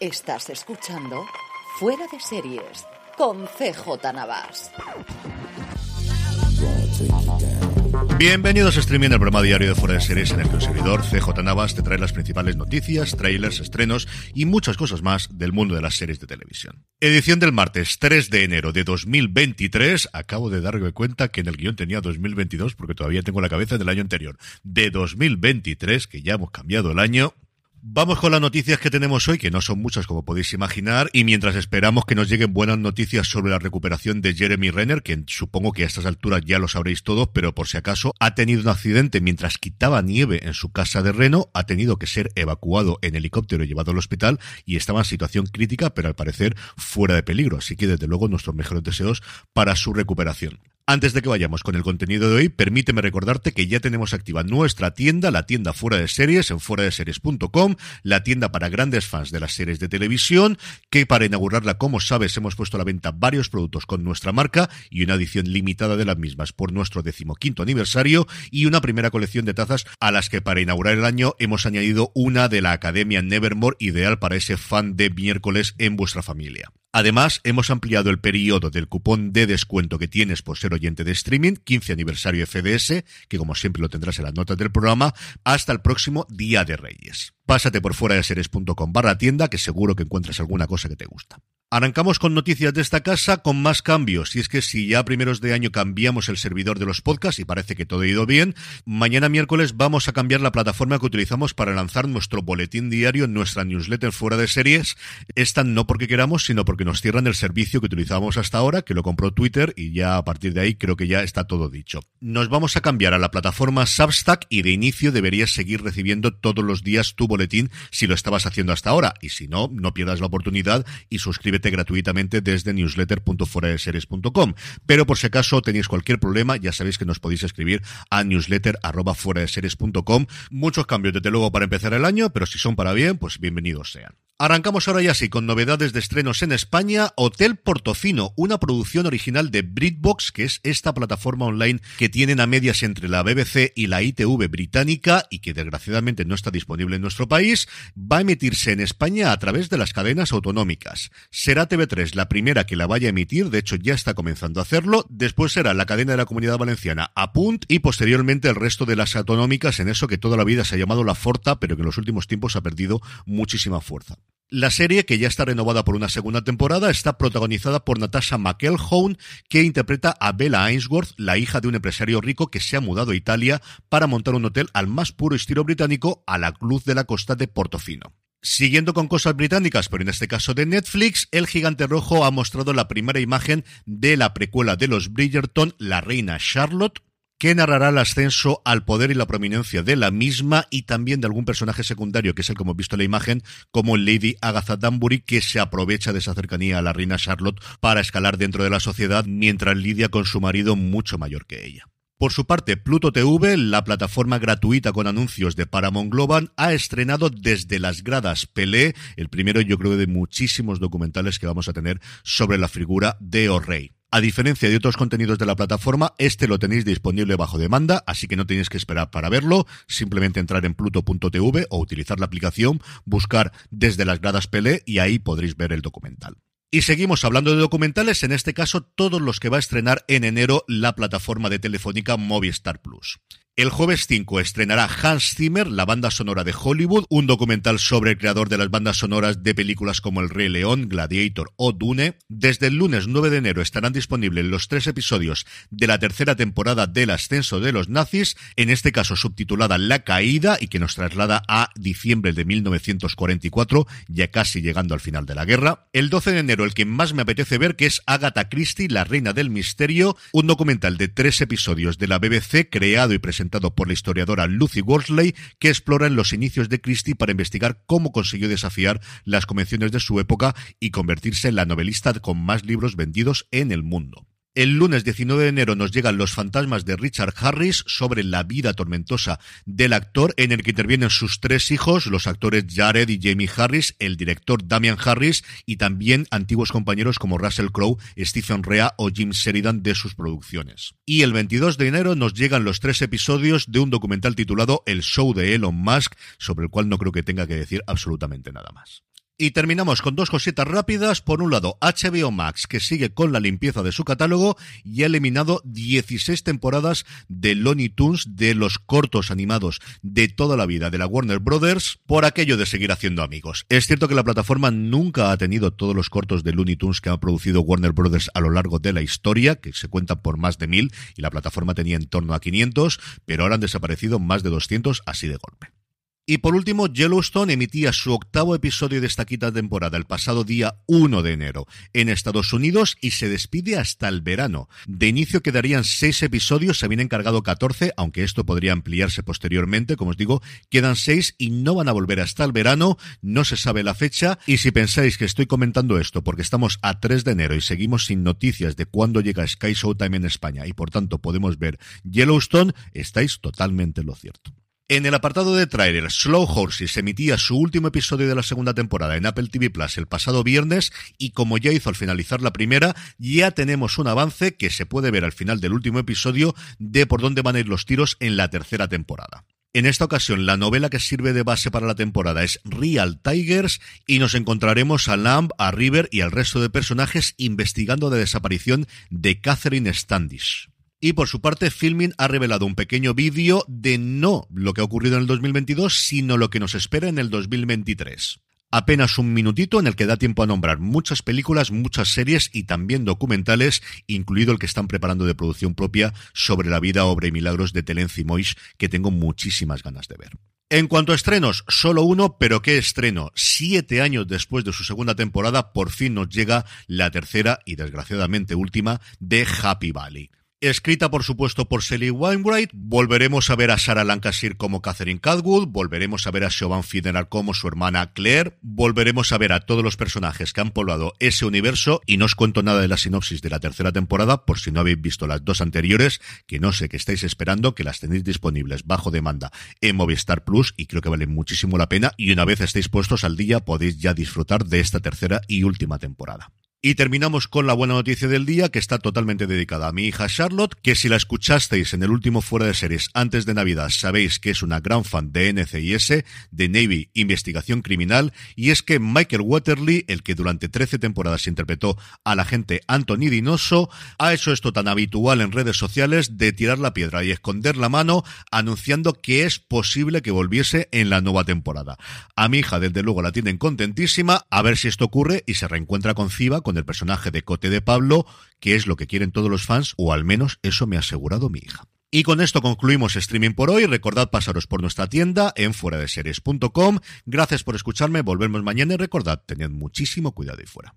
Estás escuchando Fuera de Series con CJ Navas. Bienvenidos a Streaming, el programa diario de Fuera de Series en el que servidor CJ Navas te trae las principales noticias, trailers, estrenos y muchas cosas más del mundo de las series de televisión. Edición del martes 3 de enero de 2023. Acabo de darme cuenta que en el guion tenía 2022 porque todavía tengo la cabeza del año anterior. De 2023, que ya hemos cambiado el año. Vamos con las noticias que tenemos hoy, que no son muchas como podéis imaginar, y mientras esperamos que nos lleguen buenas noticias sobre la recuperación de Jeremy Renner, que supongo que a estas alturas ya lo sabréis todos, pero por si acaso ha tenido un accidente mientras quitaba nieve en su casa de Reno, ha tenido que ser evacuado en helicóptero y llevado al hospital y estaba en situación crítica, pero al parecer fuera de peligro, así que desde luego nuestros mejores deseos para su recuperación. Antes de que vayamos con el contenido de hoy, permíteme recordarte que ya tenemos activa nuestra tienda, la tienda fuera de series, en fuera de series.com, la tienda para grandes fans de las series de televisión, que para inaugurarla, como sabes, hemos puesto a la venta varios productos con nuestra marca y una edición limitada de las mismas por nuestro decimoquinto aniversario y una primera colección de tazas a las que para inaugurar el año hemos añadido una de la Academia Nevermore, ideal para ese fan de miércoles en vuestra familia. Además, hemos ampliado el periodo del cupón de descuento que tienes por ser oyente de streaming, 15 aniversario FDS, que como siempre lo tendrás en las notas del programa, hasta el próximo Día de Reyes. Pásate por fuera de series.com barra tienda, que seguro que encuentras alguna cosa que te gusta. Arrancamos con noticias de esta casa con más cambios. Y es que si ya a primeros de año cambiamos el servidor de los podcasts y parece que todo ha ido bien, mañana miércoles vamos a cambiar la plataforma que utilizamos para lanzar nuestro boletín diario nuestra newsletter fuera de series. Esta no porque queramos, sino porque nos cierran el servicio que utilizábamos hasta ahora, que lo compró Twitter y ya a partir de ahí creo que ya está todo dicho. Nos vamos a cambiar a la plataforma Substack y de inicio deberías seguir recibiendo todos los días tu boletín si lo estabas haciendo hasta ahora. Y si no, no pierdas la oportunidad y suscríbete gratuitamente desde newsletter.fueradeseries.com. Pero por si acaso tenéis cualquier problema, ya sabéis que nos podéis escribir a newsletter.fueradeseries.com. Muchos cambios desde luego para empezar el año, pero si son para bien, pues bienvenidos sean. Arrancamos ahora ya sí con novedades de estrenos en España. Hotel Portofino, una producción original de Britbox, que es esta plataforma online que tienen a medias entre la BBC y la ITV británica y que desgraciadamente no está disponible en nuestro país, va a emitirse en España a través de las cadenas autonómicas. Será TV3 la primera que la vaya a emitir, de hecho ya está comenzando a hacerlo, después será la cadena de la Comunidad Valenciana Apunt y posteriormente el resto de las autonómicas en eso que toda la vida se ha llamado La Forta, pero que en los últimos tiempos ha perdido muchísima fuerza. La serie, que ya está renovada por una segunda temporada, está protagonizada por Natasha McElhone, que interpreta a Bella Ainsworth, la hija de un empresario rico que se ha mudado a Italia para montar un hotel al más puro estilo británico a la luz de la costa de Portofino. Siguiendo con cosas británicas, pero en este caso de Netflix, el gigante rojo ha mostrado la primera imagen de la precuela de los Bridgerton, la reina Charlotte, que narrará el ascenso al poder y la prominencia de la misma y también de algún personaje secundario, que es el como hemos visto en la imagen, como Lady Agatha Danbury, que se aprovecha de esa cercanía a la reina Charlotte para escalar dentro de la sociedad mientras lidia con su marido mucho mayor que ella. Por su parte, Pluto TV, la plataforma gratuita con anuncios de Paramount Global, ha estrenado desde las gradas Pelé, el primero yo creo de muchísimos documentales que vamos a tener sobre la figura de O'Reilly. A diferencia de otros contenidos de la plataforma, este lo tenéis disponible bajo demanda, así que no tenéis que esperar para verlo, simplemente entrar en pluto.tv o utilizar la aplicación, buscar desde las gradas Pelé y ahí podréis ver el documental. Y seguimos hablando de documentales, en este caso todos los que va a estrenar en enero la plataforma de Telefónica Movistar Plus. El jueves 5 estrenará Hans Zimmer, la banda sonora de Hollywood, un documental sobre el creador de las bandas sonoras de películas como El Rey León, Gladiator o Dune. Desde el lunes 9 de enero estarán disponibles los tres episodios de la tercera temporada del ascenso de los nazis, en este caso subtitulada La Caída y que nos traslada a diciembre de 1944, ya casi llegando al final de la guerra. El 12 de enero el que más me apetece ver que es Agatha Christie, la reina del misterio, un documental de tres episodios de la BBC creado y presentado por la historiadora Lucy Worsley, que explora en los inicios de Christie para investigar cómo consiguió desafiar las convenciones de su época y convertirse en la novelista con más libros vendidos en el mundo. El lunes 19 de enero nos llegan Los fantasmas de Richard Harris sobre la vida tormentosa del actor, en el que intervienen sus tres hijos, los actores Jared y Jamie Harris, el director Damian Harris y también antiguos compañeros como Russell Crowe, Stephen Rea o Jim Sheridan de sus producciones. Y el 22 de enero nos llegan los tres episodios de un documental titulado El Show de Elon Musk, sobre el cual no creo que tenga que decir absolutamente nada más. Y terminamos con dos cositas rápidas. Por un lado, HBO Max, que sigue con la limpieza de su catálogo y ha eliminado 16 temporadas de Looney Tunes, de los cortos animados de toda la vida de la Warner Brothers, por aquello de seguir haciendo amigos. Es cierto que la plataforma nunca ha tenido todos los cortos de Looney Tunes que ha producido Warner Brothers a lo largo de la historia, que se cuentan por más de mil, y la plataforma tenía en torno a 500, pero ahora han desaparecido más de 200 así de golpe. Y por último, Yellowstone emitía su octavo episodio de esta quinta temporada el pasado día 1 de enero en Estados Unidos y se despide hasta el verano. De inicio quedarían seis episodios, se habían encargado 14, aunque esto podría ampliarse posteriormente, como os digo, quedan seis y no van a volver hasta el verano, no se sabe la fecha y si pensáis que estoy comentando esto porque estamos a 3 de enero y seguimos sin noticias de cuándo llega Sky Showtime en España y por tanto podemos ver Yellowstone, estáis totalmente en lo cierto. En el apartado de trailer, Slow Horses emitía su último episodio de la segunda temporada en Apple TV Plus el pasado viernes y como ya hizo al finalizar la primera, ya tenemos un avance que se puede ver al final del último episodio de por dónde van a ir los tiros en la tercera temporada. En esta ocasión, la novela que sirve de base para la temporada es Real Tigers y nos encontraremos a Lamb, a River y al resto de personajes investigando la desaparición de Catherine Standish. Y por su parte, Filmin ha revelado un pequeño vídeo de no lo que ha ocurrido en el 2022, sino lo que nos espera en el 2023 apenas un minutito en el que da tiempo a nombrar muchas películas, muchas series y también documentales, incluido el que están preparando de producción propia sobre la vida, obra y milagros de Telenzi Moix, que tengo muchísimas ganas de ver. En cuanto a estrenos, solo uno, pero qué estreno. Siete años después de su segunda temporada, por fin nos llega la tercera y desgraciadamente última de Happy Valley. Escrita, por supuesto, por Sally Wainwright, volveremos a ver a Sarah Lancashire como Catherine Cadwood, volveremos a ver a Siobhan Fidenar como su hermana Claire, volveremos a ver a todos los personajes que han poblado ese universo. Y no os cuento nada de la sinopsis de la tercera temporada por si no habéis visto las dos anteriores, que no sé que estáis esperando, que las tenéis disponibles bajo demanda en Movistar Plus y creo que vale muchísimo la pena. Y una vez estéis puestos al día podéis ya disfrutar de esta tercera y última temporada. Y terminamos con la buena noticia del día que está totalmente dedicada a mi hija Charlotte, que si la escuchasteis en el último fuera de series antes de Navidad sabéis que es una gran fan de NCIS, de Navy Investigación Criminal, y es que Michael Waterly, el que durante 13 temporadas interpretó al agente Anthony Dinoso, ha hecho esto tan habitual en redes sociales de tirar la piedra y esconder la mano anunciando que es posible que volviese en la nueva temporada. A mi hija desde luego la tienen contentísima, a ver si esto ocurre y se reencuentra con Ciba el personaje de Cote de Pablo, que es lo que quieren todos los fans, o al menos eso me ha asegurado mi hija. Y con esto concluimos streaming por hoy. Recordad pasaros por nuestra tienda en fuera de series.com. Gracias por escucharme. Volvemos mañana y recordad, tened muchísimo cuidado ahí fuera.